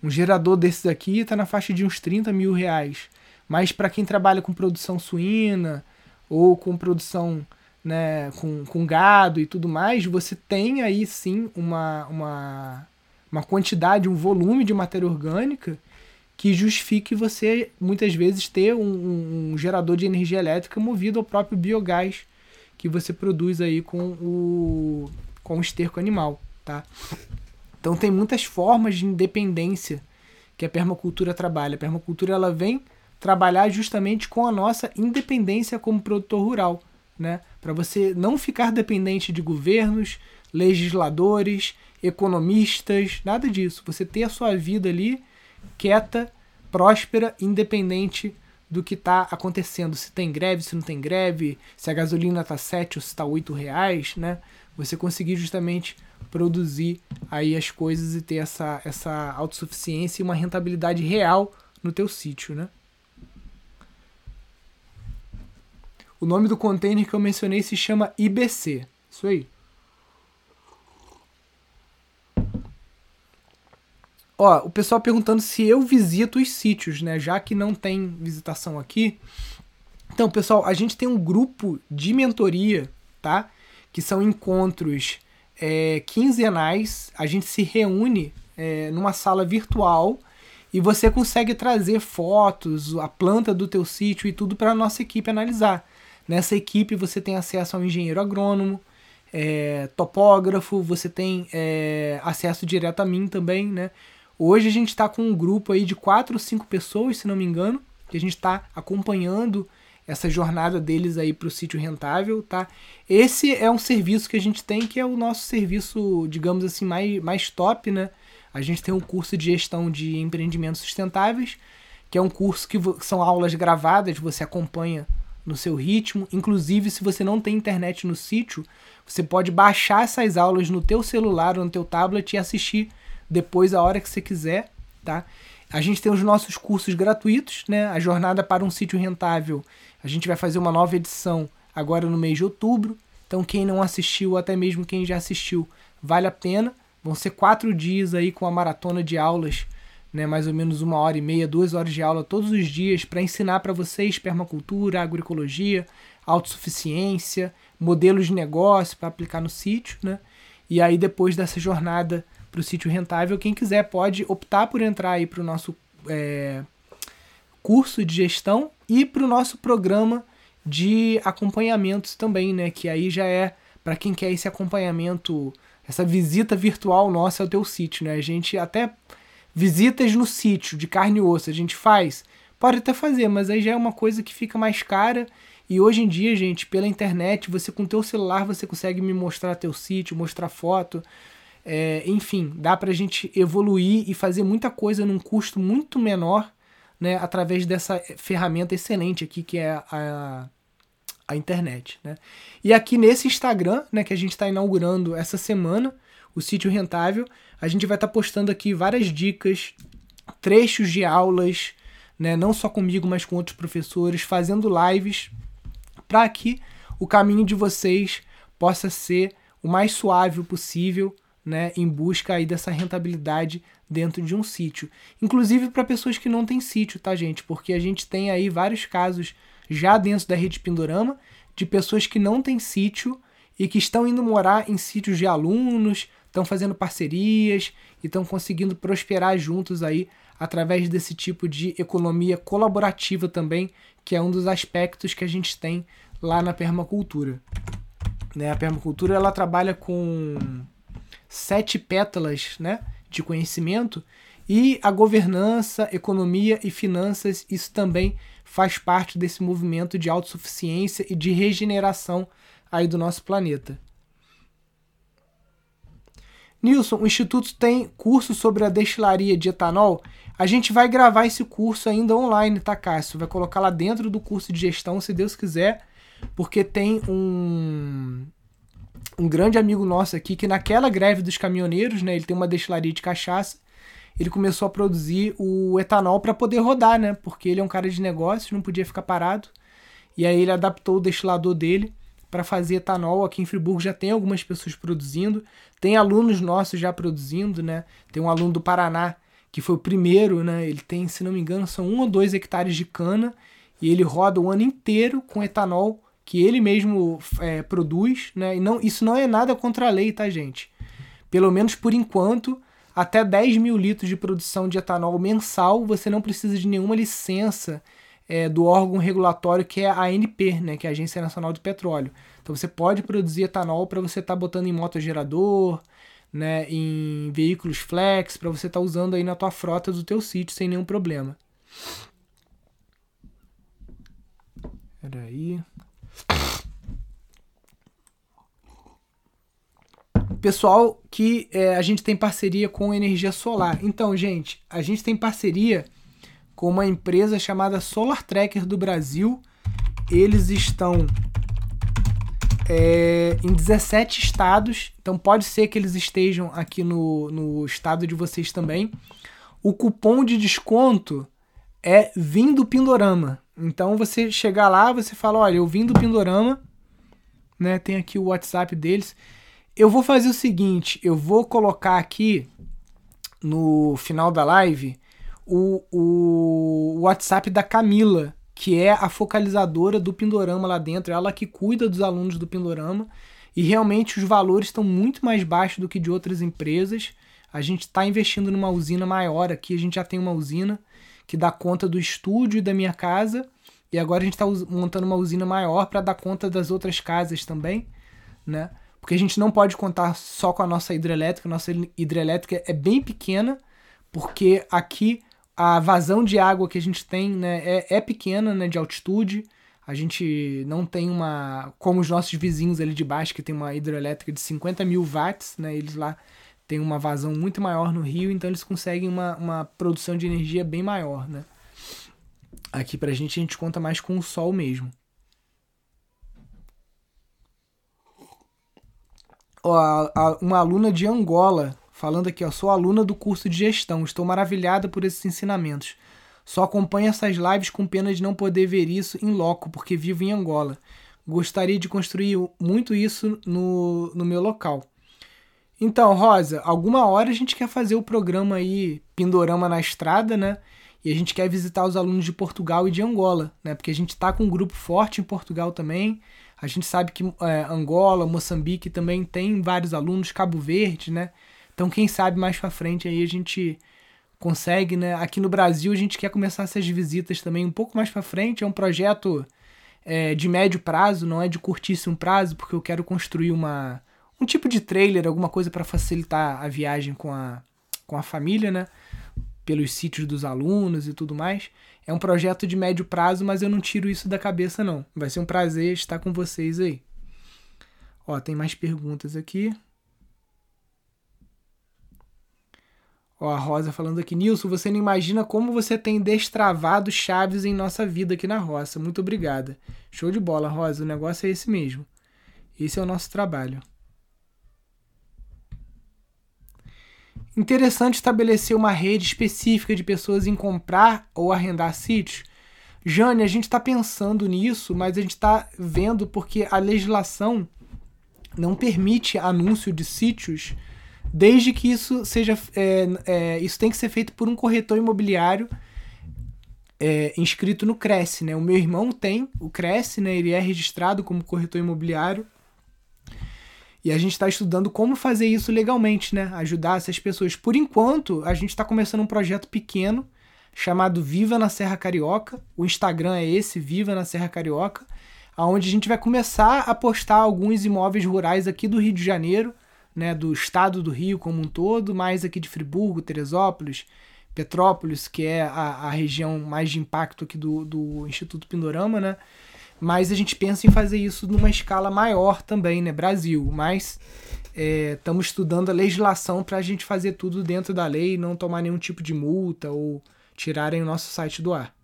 um gerador desses aqui está na faixa de uns 30 mil reais. Mas para quem trabalha com produção suína ou com produção né, com, com gado e tudo mais, você tem aí sim uma, uma, uma quantidade, um volume de matéria orgânica que justifique você muitas vezes ter um, um, gerador de energia elétrica movido ao próprio biogás que você produz aí com o, com o esterco animal, tá? Então tem muitas formas de independência que a permacultura trabalha. A permacultura ela vem trabalhar justamente com a nossa independência como produtor rural, né? Para você não ficar dependente de governos, legisladores, economistas, nada disso. Você ter a sua vida ali quieta, próspera, independente do que está acontecendo. Se tem greve, se não tem greve, se a gasolina está 7 ou se está 8 reais, né? Você conseguir justamente produzir aí as coisas e ter essa, essa autossuficiência e uma rentabilidade real no teu sítio, né? O nome do container que eu mencionei se chama IBC. Isso aí. Ó, o pessoal perguntando se eu visito os sítios, né? Já que não tem visitação aqui. Então, pessoal, a gente tem um grupo de mentoria, tá? Que são encontros é, quinzenais, a gente se reúne é, numa sala virtual e você consegue trazer fotos, a planta do teu sítio e tudo para a nossa equipe analisar. Nessa equipe você tem acesso ao engenheiro agrônomo, é, topógrafo, você tem é, acesso direto a mim também, né? Hoje a gente está com um grupo aí de quatro ou cinco pessoas, se não me engano, que a gente está acompanhando essa jornada deles aí para o sítio rentável, tá? Esse é um serviço que a gente tem que é o nosso serviço, digamos assim, mais, mais top, né? A gente tem um curso de gestão de empreendimentos sustentáveis, que é um curso que são aulas gravadas, você acompanha no seu ritmo. Inclusive, se você não tem internet no sítio, você pode baixar essas aulas no teu celular ou no teu tablet e assistir depois a hora que você quiser, tá? A gente tem os nossos cursos gratuitos, né? A jornada para um sítio rentável a gente vai fazer uma nova edição agora no mês de outubro. Então, quem não assistiu, até mesmo quem já assistiu, vale a pena. Vão ser quatro dias aí com a maratona de aulas, né? mais ou menos uma hora e meia, duas horas de aula todos os dias para ensinar para vocês permacultura, agroecologia, autossuficiência, modelos de negócio para aplicar no sítio. Né? E aí, depois dessa jornada para o sítio rentável, quem quiser pode optar por entrar aí para o nosso é, curso de gestão e para o nosso programa de acompanhamentos também, né? Que aí já é para quem quer esse acompanhamento, essa visita virtual nossa ao teu sítio, né? A gente até visitas no sítio de carne e osso a gente faz, pode até fazer, mas aí já é uma coisa que fica mais cara. E hoje em dia, gente, pela internet, você com teu celular você consegue me mostrar teu sítio, mostrar foto. É, enfim, dá pra gente evoluir e fazer muita coisa num custo muito menor né, através dessa ferramenta excelente aqui que é a, a internet. Né? E aqui nesse Instagram, né, que a gente está inaugurando essa semana, o sítio rentável, a gente vai estar tá postando aqui várias dicas, trechos de aulas, né, não só comigo, mas com outros professores, fazendo lives para que o caminho de vocês possa ser o mais suave possível, né, em busca aí dessa rentabilidade dentro de um sítio. Inclusive para pessoas que não têm sítio, tá, gente? Porque a gente tem aí vários casos já dentro da rede Pindorama de pessoas que não têm sítio e que estão indo morar em sítios de alunos, estão fazendo parcerias e estão conseguindo prosperar juntos aí através desse tipo de economia colaborativa também, que é um dos aspectos que a gente tem lá na permacultura. Né? A permacultura ela trabalha com sete pétalas, né? de conhecimento e a governança, economia e finanças, isso também faz parte desse movimento de autossuficiência e de regeneração aí do nosso planeta. Nilson, o Instituto tem curso sobre a destilaria de etanol? A gente vai gravar esse curso ainda online, tá, Cássio? Vai colocar lá dentro do curso de gestão, se Deus quiser, porque tem um, um grande amigo nosso aqui que naquela greve dos caminhoneiros, né, ele tem uma destilaria de cachaça, ele começou a produzir o etanol para poder rodar, né? Porque ele é um cara de negócios, não podia ficar parado. E aí ele adaptou o destilador dele para fazer etanol. Aqui em Friburgo já tem algumas pessoas produzindo, tem alunos nossos já produzindo, né? Tem um aluno do Paraná que foi o primeiro, né? Ele tem, se não me engano, são um ou dois hectares de cana e ele roda o ano inteiro com etanol que ele mesmo é, produz, né? E não, isso não é nada contra a lei, tá, gente? Pelo menos por enquanto, até 10 mil litros de produção de etanol mensal, você não precisa de nenhuma licença é, do órgão regulatório que é a ANP, né? Que é a Agência Nacional do Petróleo. Então você pode produzir etanol para você estar tá botando em motogerador, né? Em veículos flex, para você estar tá usando aí na tua frota do teu sítio sem nenhum problema. Peraí. Pessoal que é, a gente tem parceria com energia solar. Então, gente, a gente tem parceria com uma empresa chamada Solar Tracker do Brasil. Eles estão é, em 17 estados, então pode ser que eles estejam aqui no, no estado de vocês também. O cupom de desconto é Vim do Pindorama. Então você chegar lá, você fala, olha, eu vim do Pindorama, né? Tem aqui o WhatsApp deles. Eu vou fazer o seguinte, eu vou colocar aqui no final da live o, o WhatsApp da Camila, que é a focalizadora do Pindorama lá dentro, ela que cuida dos alunos do Pindorama. E realmente os valores estão muito mais baixos do que de outras empresas. A gente está investindo numa usina maior aqui, a gente já tem uma usina que dá conta do estúdio e da minha casa. E agora a gente está montando uma usina maior para dar conta das outras casas também, né? Porque a gente não pode contar só com a nossa hidrelétrica. Nossa hidrelétrica é bem pequena, porque aqui a vazão de água que a gente tem né, é, é pequena, né, de altitude. A gente não tem uma. Como os nossos vizinhos ali de baixo, que tem uma hidrelétrica de 50 mil watts, né? Eles lá tem uma vazão muito maior no rio, então eles conseguem uma, uma produção de energia bem maior, né? Aqui pra gente a gente conta mais com o sol mesmo. Ó, a, a, uma aluna de Angola falando aqui, ó, sou aluna do curso de gestão, estou maravilhada por esses ensinamentos. Só acompanho essas lives com pena de não poder ver isso em loco, porque vivo em Angola. Gostaria de construir muito isso no, no meu local. Então, Rosa, alguma hora a gente quer fazer o programa aí Pindorama na Estrada, né? E a gente quer visitar os alunos de Portugal e de Angola, né? Porque a gente está com um grupo forte em Portugal também. A gente sabe que é, Angola, Moçambique também tem vários alunos, Cabo Verde, né? Então, quem sabe mais para frente aí a gente consegue, né? Aqui no Brasil a gente quer começar essas visitas também um pouco mais para frente. É um projeto é, de médio prazo, não é de curtíssimo prazo, porque eu quero construir uma um tipo de trailer, alguma coisa para facilitar a viagem com a, com a família, né? Pelos sítios dos alunos e tudo mais. É um projeto de médio prazo, mas eu não tiro isso da cabeça, não. Vai ser um prazer estar com vocês aí. Ó, tem mais perguntas aqui. Ó, a Rosa falando aqui, Nilson, você não imagina como você tem destravado chaves em nossa vida aqui na roça. Muito obrigada. Show de bola, Rosa. O negócio é esse mesmo. Esse é o nosso trabalho. Interessante estabelecer uma rede específica de pessoas em comprar ou arrendar sítios. Jane, a gente está pensando nisso, mas a gente está vendo porque a legislação não permite anúncio de sítios, desde que isso seja. É, é, isso tem que ser feito por um corretor imobiliário é, inscrito no Cresce. Né? O meu irmão tem o Cresce, né? ele é registrado como corretor imobiliário e a gente está estudando como fazer isso legalmente, né? Ajudar essas pessoas. Por enquanto, a gente está começando um projeto pequeno chamado Viva na Serra Carioca. O Instagram é esse, Viva na Serra Carioca, aonde a gente vai começar a postar alguns imóveis rurais aqui do Rio de Janeiro, né, do estado do Rio como um todo, mais aqui de Friburgo, Teresópolis, Petrópolis, que é a, a região mais de impacto aqui do, do Instituto Pindorama, né? Mas a gente pensa em fazer isso numa escala maior também, né? Brasil. Mas estamos é, estudando a legislação para a gente fazer tudo dentro da lei, não tomar nenhum tipo de multa ou tirarem o nosso site do ar.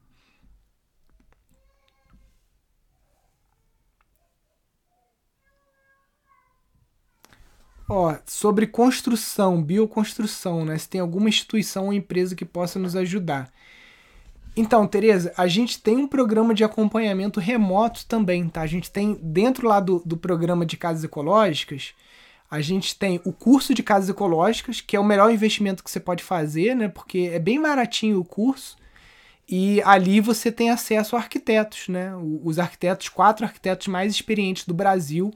Ó, sobre construção, bioconstrução, né? Se tem alguma instituição ou empresa que possa nos ajudar. Então, Tereza, a gente tem um programa de acompanhamento remoto também, tá? A gente tem, dentro lá do, do programa de casas ecológicas, a gente tem o curso de casas ecológicas, que é o melhor investimento que você pode fazer, né? Porque é bem baratinho o curso. E ali você tem acesso a arquitetos, né? Os arquitetos, quatro arquitetos mais experientes do Brasil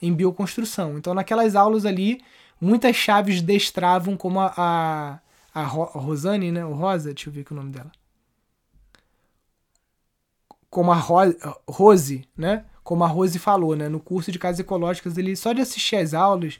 em bioconstrução. Então, naquelas aulas ali, muitas chaves destravam, como a, a, a Rosane, né? O Rosa, deixa eu ver o nome dela. Como a Ro Rose, né? Como a Rose falou, né? No curso de casas ecológicas, ele só de assistir as aulas,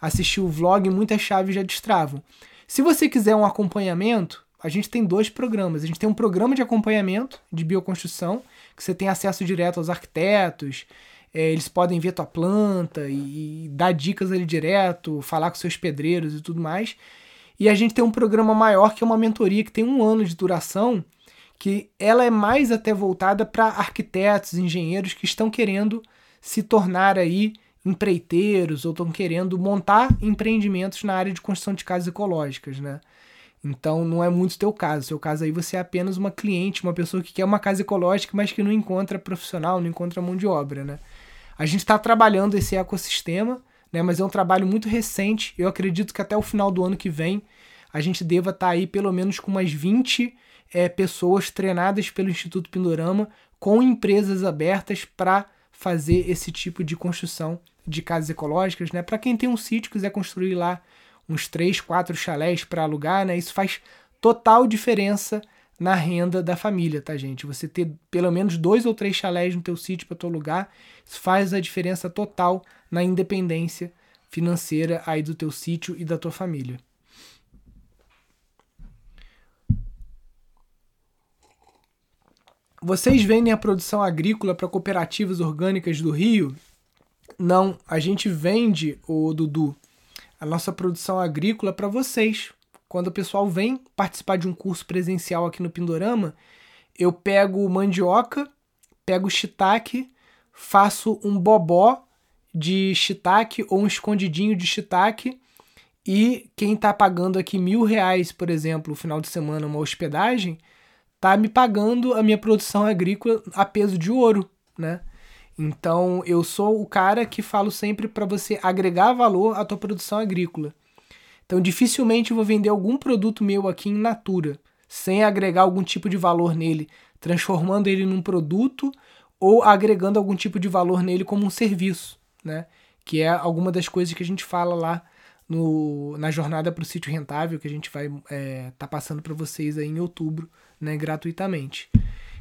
assistir o vlog, muitas chaves já destravam. Se você quiser um acompanhamento, a gente tem dois programas. A gente tem um programa de acompanhamento de bioconstrução, que você tem acesso direto aos arquitetos, é, eles podem ver tua planta e, e, dar dicas ali direto, falar com seus pedreiros e tudo mais. E a gente tem um programa maior que é uma mentoria que tem um ano de duração, que ela é mais até voltada para arquitetos, engenheiros que estão querendo se tornar aí empreiteiros ou estão querendo montar empreendimentos na área de construção de casas ecológicas, né? Então não é muito teu caso. Seu caso aí você é apenas uma cliente, uma pessoa que quer uma casa ecológica, mas que não encontra profissional, não encontra mão de obra, né? A gente está trabalhando esse ecossistema, né? Mas é um trabalho muito recente. Eu acredito que até o final do ano que vem a gente deva estar tá aí pelo menos com umas 20 é, pessoas treinadas pelo Instituto Pindorama com empresas abertas para fazer esse tipo de construção de casas ecológicas, né? Para quem tem um sítio quiser construir lá uns 3, 4 chalés para alugar, né? Isso faz total diferença na renda da família, tá, gente? Você ter pelo menos dois ou três chalés no teu sítio para tu alugar, isso faz a diferença total na independência financeira aí do teu sítio e da tua família. Vocês vendem a produção agrícola para cooperativas orgânicas do Rio? Não, a gente vende, o Dudu, a nossa produção agrícola para vocês, quando o pessoal vem participar de um curso presencial aqui no Pindorama, eu pego mandioca, pego shiitake, faço um bobó de shiitake ou um escondidinho de shiitake e quem está pagando aqui mil reais, por exemplo, no final de semana, uma hospedagem, tá me pagando a minha produção agrícola a peso de ouro, né? Então eu sou o cara que falo sempre para você agregar valor à tua produção agrícola. Então, dificilmente eu vou vender algum produto meu aqui em natura, sem agregar algum tipo de valor nele, transformando ele num produto ou agregando algum tipo de valor nele como um serviço, né? Que é alguma das coisas que a gente fala lá no, na jornada para o sítio rentável, que a gente vai estar é, tá passando para vocês aí em outubro, né, gratuitamente.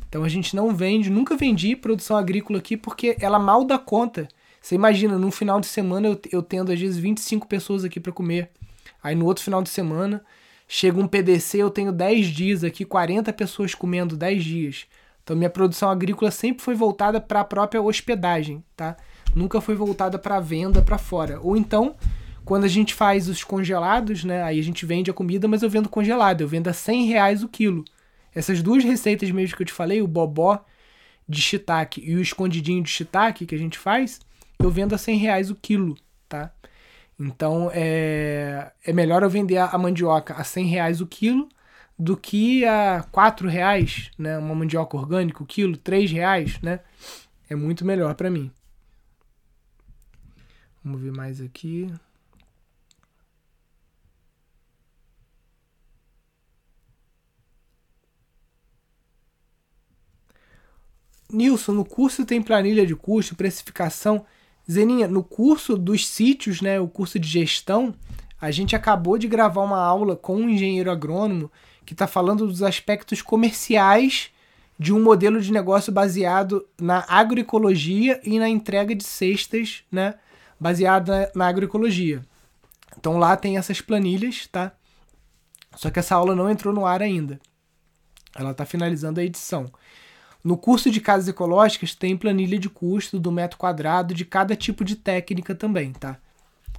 Então a gente não vende, nunca vendi produção agrícola aqui porque ela mal dá conta. Você imagina, num final de semana eu, eu tendo às vezes 25 pessoas aqui para comer. Aí no outro final de semana chega um PDC, eu tenho 10 dias aqui, 40 pessoas comendo 10 dias. Então minha produção agrícola sempre foi voltada para a própria hospedagem, tá? Nunca foi voltada para venda para fora. Ou então, quando a gente faz os congelados, né? Aí a gente vende a comida, mas eu vendo congelado, eu vendo a 100 reais o quilo. Essas duas receitas mesmo que eu te falei, o bobó de shiitake e o escondidinho de shiitake que a gente faz, eu vendo a 100 reais o quilo, tá? Então é, é melhor eu vender a mandioca a 100 reais o quilo do que a 4 reais, né? Uma mandioca orgânica o quilo, 3 reais, né? É muito melhor para mim. Vamos ver mais aqui. Nilson, no curso tem planilha de custo, precificação. Zeninha, no curso dos sítios, né, o curso de gestão, a gente acabou de gravar uma aula com um engenheiro agrônomo que está falando dos aspectos comerciais de um modelo de negócio baseado na agroecologia e na entrega de cestas, né, baseada na agroecologia. Então lá tem essas planilhas, tá? Só que essa aula não entrou no ar ainda. Ela está finalizando a edição. No curso de casas ecológicas tem planilha de custo do metro quadrado de cada tipo de técnica também, tá?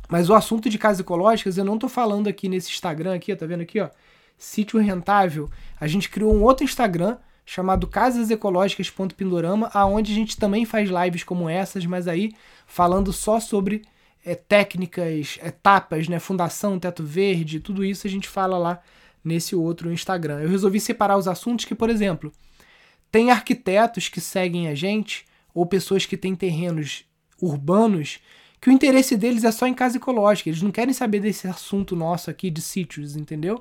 Mas o assunto de casas ecológicas eu não tô falando aqui nesse Instagram aqui, ó, tá vendo aqui, ó? Sítio Rentável. A gente criou um outro Instagram chamado casasecológicas.pindorama, aonde a gente também faz lives como essas, mas aí falando só sobre é, técnicas, etapas, né, fundação, teto verde, tudo isso a gente fala lá nesse outro Instagram. Eu resolvi separar os assuntos que, por exemplo, tem arquitetos que seguem a gente ou pessoas que têm terrenos urbanos que o interesse deles é só em casa ecológica, eles não querem saber desse assunto nosso aqui de sítios, entendeu?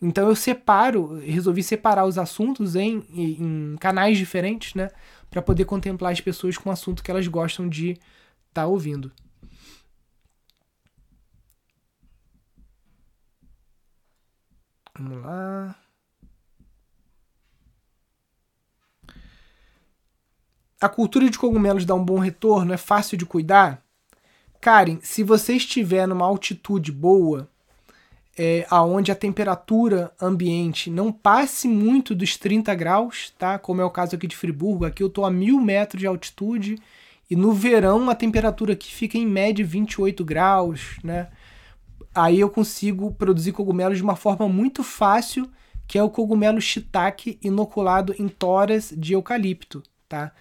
Então eu separo, resolvi separar os assuntos em, em canais diferentes, né, para poder contemplar as pessoas com o assunto que elas gostam de estar tá ouvindo. Vamos lá. A cultura de cogumelos dá um bom retorno, é fácil de cuidar? Karen, se você estiver numa altitude boa, é, aonde a temperatura ambiente não passe muito dos 30 graus, tá? Como é o caso aqui de Friburgo, aqui eu estou a mil metros de altitude e no verão a temperatura aqui fica em média 28 graus, né? Aí eu consigo produzir cogumelos de uma forma muito fácil, que é o cogumelo shiitake inoculado em toras de eucalipto, tá?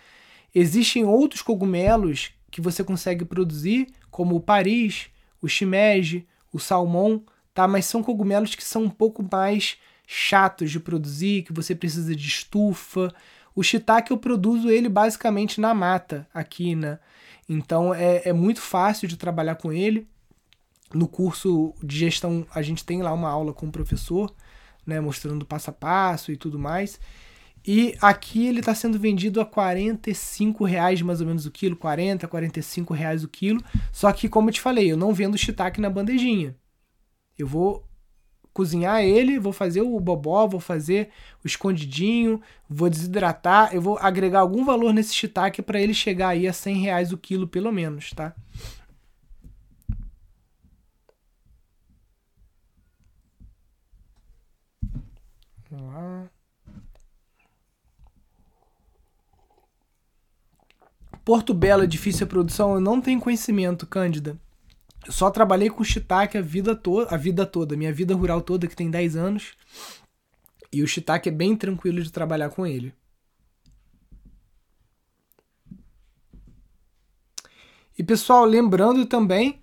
Existem outros cogumelos que você consegue produzir como o Paris, o shimeji, o salmão, tá? Mas são cogumelos que são um pouco mais chatos de produzir, que você precisa de estufa. O shiitake eu produzo ele basicamente na mata aqui, né? Então é, é muito fácil de trabalhar com ele. No curso de gestão a gente tem lá uma aula com o professor, né, mostrando passo a passo e tudo mais. E aqui ele está sendo vendido a 45 reais mais ou menos o quilo, 40, 45 reais o quilo. Só que, como eu te falei, eu não vendo shiitake na bandejinha. Eu vou cozinhar ele, vou fazer o bobó, vou fazer o escondidinho, vou desidratar, eu vou agregar algum valor nesse shiitake para ele chegar aí a 100 reais o quilo pelo menos, tá? Vamos lá. Porto Belo é difícil a produção? Eu não tenho conhecimento, Cândida. Eu só trabalhei com shiitake a vida toda, a vida toda, minha vida rural toda, que tem 10 anos. E o shiitake é bem tranquilo de trabalhar com ele. E pessoal, lembrando também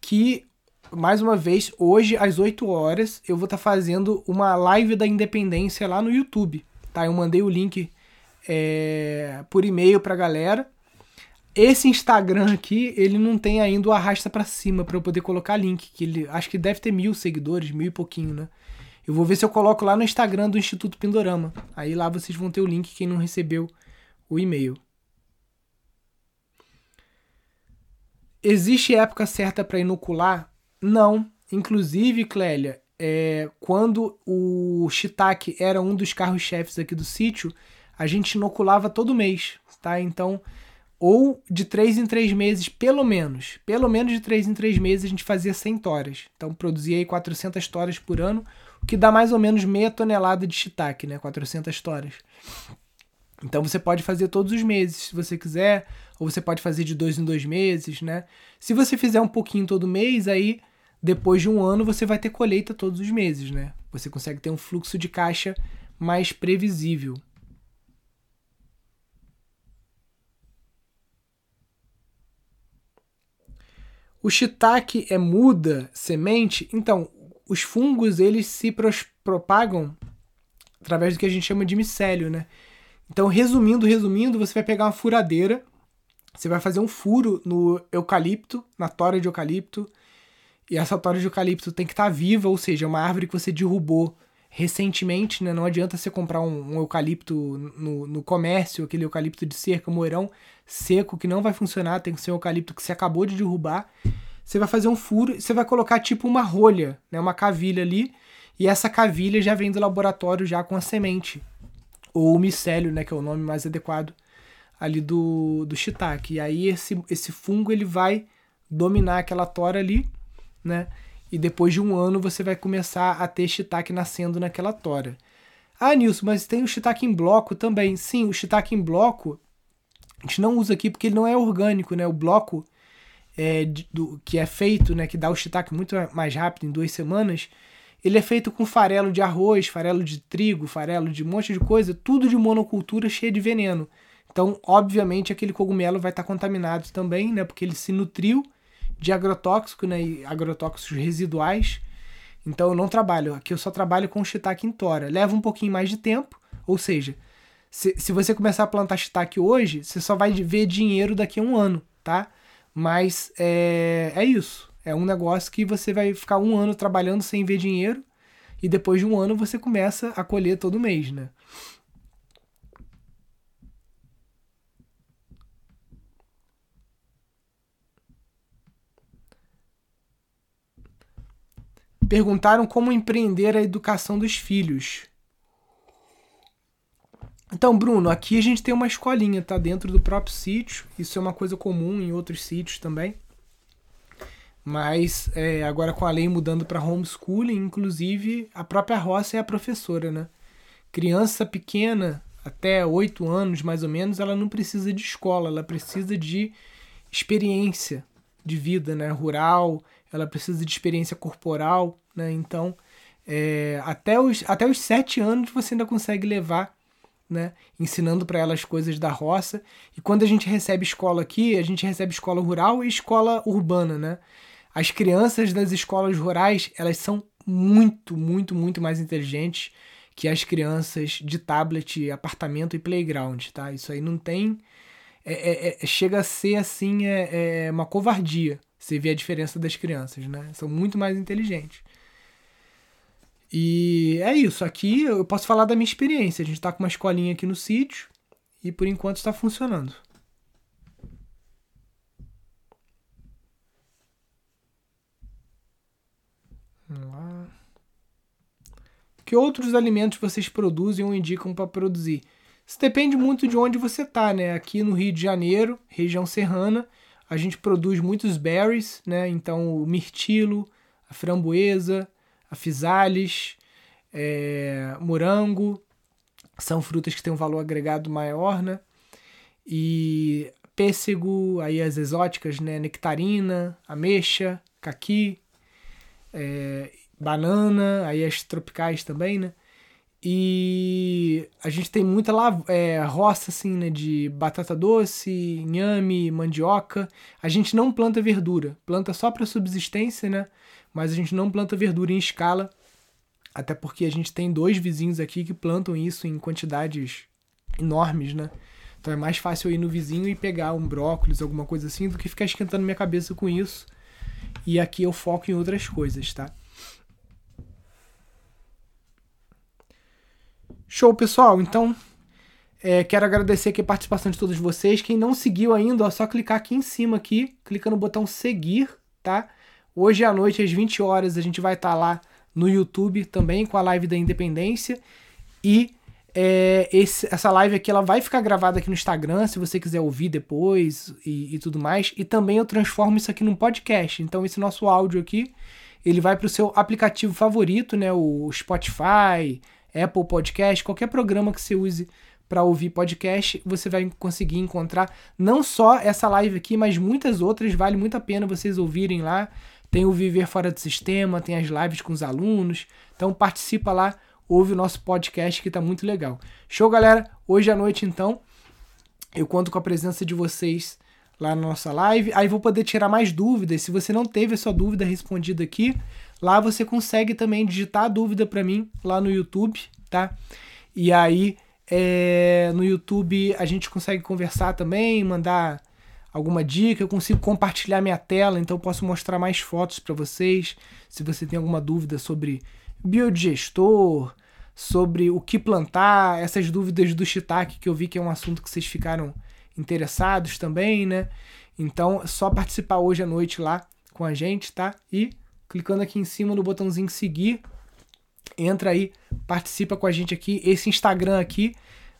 que, mais uma vez, hoje às 8 horas, eu vou estar tá fazendo uma live da independência lá no YouTube. Tá? Eu mandei o link é, por e-mail pra galera. Esse Instagram aqui, ele não tem ainda o arrasta para cima para eu poder colocar link, que ele acho que deve ter mil seguidores, mil e pouquinho, né? Eu vou ver se eu coloco lá no Instagram do Instituto Pindorama. Aí lá vocês vão ter o link quem não recebeu o e-mail. Existe época certa para inocular? Não. Inclusive, Clélia, é, quando o shiitake era um dos carros-chefes aqui do sítio, a gente inoculava todo mês, tá? Então, ou de 3 em 3 meses, pelo menos. Pelo menos de 3 em 3 meses a gente fazia 100 toras. Então produzia aí 400 toras por ano, o que dá mais ou menos meia tonelada de shiitake, né? 400 toras. Então você pode fazer todos os meses, se você quiser, ou você pode fazer de dois em dois meses, né? Se você fizer um pouquinho todo mês, aí depois de um ano você vai ter colheita todos os meses, né? Você consegue ter um fluxo de caixa mais previsível. O shiitake é muda, semente, então os fungos eles se propagam através do que a gente chama de micélio, né? Então, resumindo, resumindo, você vai pegar uma furadeira, você vai fazer um furo no eucalipto, na tora de eucalipto, e essa tora de eucalipto tem que estar tá viva, ou seja, é uma árvore que você derrubou recentemente, né? Não adianta você comprar um, um eucalipto no, no, comércio, aquele eucalipto de cerca, moerão seco, que não vai funcionar, tem que ser um eucalipto que você acabou de derrubar. Você vai fazer um furo você vai colocar tipo uma rolha, né? Uma cavilha ali, e essa cavilha já vem do laboratório já com a semente. Ou o micélio, né? Que é o nome mais adequado ali do, do shiitake. E aí esse, esse fungo ele vai dominar aquela tora ali, né? E depois de um ano você vai começar a ter shiitake nascendo naquela tora. Ah, Nilson, mas tem o shiitake em bloco também. Sim, o shiitake em bloco a gente não usa aqui porque ele não é orgânico, né? O bloco é, do, que é feito, né, que dá o shiitake muito mais rápido, em duas semanas, ele é feito com farelo de arroz, farelo de trigo, farelo de um monte de coisa, tudo de monocultura cheio de veneno. Então, obviamente, aquele cogumelo vai estar contaminado também, né, porque ele se nutriu de agrotóxico, né, e agrotóxicos residuais. Então, eu não trabalho. Aqui eu só trabalho com shiitake em tora. Leva um pouquinho mais de tempo, ou seja, se, se você começar a plantar shiitake hoje, você só vai ver dinheiro daqui a um ano, tá? Mas é, é isso. É um negócio que você vai ficar um ano trabalhando sem ver dinheiro e depois de um ano você começa a colher todo mês, né? Perguntaram como empreender a educação dos filhos. Então, Bruno, aqui a gente tem uma escolinha, tá? Dentro do próprio sítio. Isso é uma coisa comum em outros sítios também. Mas é, agora com a lei mudando para homeschooling, inclusive a própria roça é a professora, né? Criança pequena, até 8 anos mais ou menos, ela não precisa de escola, ela precisa de experiência de vida né? rural, ela precisa de experiência corporal, né? Então, é, até, os, até os 7 anos você ainda consegue levar né, ensinando para elas coisas da roça. E quando a gente recebe escola aqui, a gente recebe escola rural e escola urbana, né? As crianças das escolas rurais, elas são muito, muito, muito mais inteligentes que as crianças de tablet, apartamento e playground, tá? Isso aí não tem... É, é, é, chega a ser, assim, é, é uma covardia você vê a diferença das crianças, né? São muito mais inteligentes. E é isso. Aqui eu posso falar da minha experiência. A gente está com uma escolinha aqui no sítio e por enquanto está funcionando. Vamos lá. Que outros alimentos vocês produzem ou indicam para produzir? Isso depende muito de onde você tá, né? Aqui no Rio de Janeiro, região serrana, a gente produz muitos berries, né? Então o mirtilo, a framboesa, a fisales, é, morango, são frutas que têm um valor agregado maior, né? E pêssego, aí as exóticas, né? Nectarina, ameixa, caqui, é, banana, aí as tropicais também, né? E a gente tem muita é, roça assim, né, de batata doce, inhame, mandioca. A gente não planta verdura, planta só para subsistência, né? Mas a gente não planta verdura em escala, até porque a gente tem dois vizinhos aqui que plantam isso em quantidades enormes, né? Então é mais fácil eu ir no vizinho e pegar um brócolis, alguma coisa assim, do que ficar esquentando minha cabeça com isso. E aqui eu foco em outras coisas, tá? Show, pessoal. Então, é, quero agradecer aqui a participação de todos vocês. Quem não seguiu ainda, é só clicar aqui em cima aqui, clica no botão seguir, tá? Hoje à noite, às 20 horas, a gente vai estar tá lá no YouTube também com a live da Independência. E é, esse, essa live aqui ela vai ficar gravada aqui no Instagram, se você quiser ouvir depois e, e tudo mais. E também eu transformo isso aqui num podcast. Então, esse nosso áudio aqui, ele vai para o seu aplicativo favorito, né? O Spotify, Apple Podcast, qualquer programa que você use para ouvir podcast, você vai conseguir encontrar não só essa live aqui, mas muitas outras. Vale muito a pena vocês ouvirem lá. Tem o Viver Fora do Sistema, tem as lives com os alunos. Então participa lá, ouve o nosso podcast que está muito legal. Show, galera? Hoje à noite, então, eu conto com a presença de vocês lá na nossa live. Aí vou poder tirar mais dúvidas. Se você não teve a sua dúvida respondida aqui, Lá você consegue também digitar a dúvida para mim lá no YouTube, tá? E aí é, no YouTube a gente consegue conversar também, mandar alguma dica, eu consigo compartilhar minha tela, então eu posso mostrar mais fotos para vocês. Se você tem alguma dúvida sobre biodigestor, sobre o que plantar, essas dúvidas do shiitake que eu vi que é um assunto que vocês ficaram interessados também, né? Então, é só participar hoje à noite lá com a gente, tá? E clicando aqui em cima no botãozinho seguir, entra aí, participa com a gente aqui. Esse Instagram aqui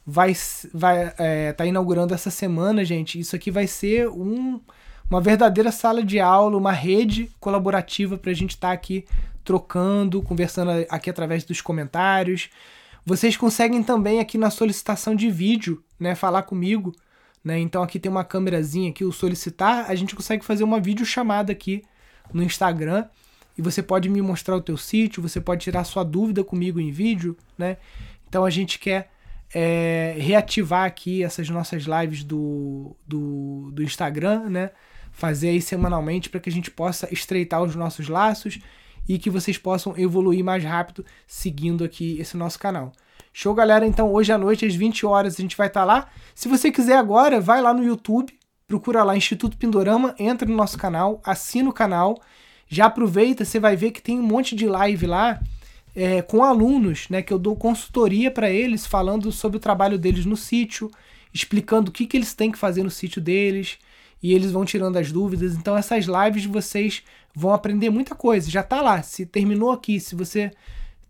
vai vai é, tá inaugurando essa semana, gente. Isso aqui vai ser um, uma verdadeira sala de aula, uma rede colaborativa para a gente estar tá aqui trocando, conversando aqui através dos comentários. Vocês conseguem também aqui na solicitação de vídeo, né, falar comigo Né? Então aqui tem uma câmerazinha aqui, o solicitar, a gente consegue fazer uma videochamada aqui no Instagram e você pode me mostrar o teu sítio, você pode tirar sua dúvida comigo em vídeo, né? Então a gente quer é, reativar aqui essas nossas lives do, do, do Instagram, né? Fazer aí semanalmente para que a gente possa estreitar os nossos laços e que vocês possam evoluir mais rápido seguindo aqui esse nosso canal. Show, galera? Então, hoje à noite, às 20 horas, a gente vai estar tá lá. Se você quiser agora, vai lá no YouTube, procura lá Instituto Pindorama, entra no nosso canal, assina o canal. Já aproveita, você vai ver que tem um monte de live lá é, com alunos, né? Que eu dou consultoria para eles, falando sobre o trabalho deles no sítio, explicando o que, que eles têm que fazer no sítio deles, e eles vão tirando as dúvidas. Então, essas lives vocês vão aprender muita coisa. Já tá lá. Se terminou aqui, se você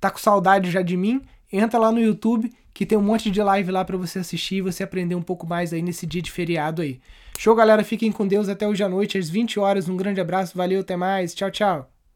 tá com saudade já de mim, entra lá no YouTube que tem um monte de live lá para você assistir e você aprender um pouco mais aí nesse dia de feriado aí. Show, galera. Fiquem com Deus até hoje à noite, às 20 horas. Um grande abraço, valeu, até mais. Tchau, tchau.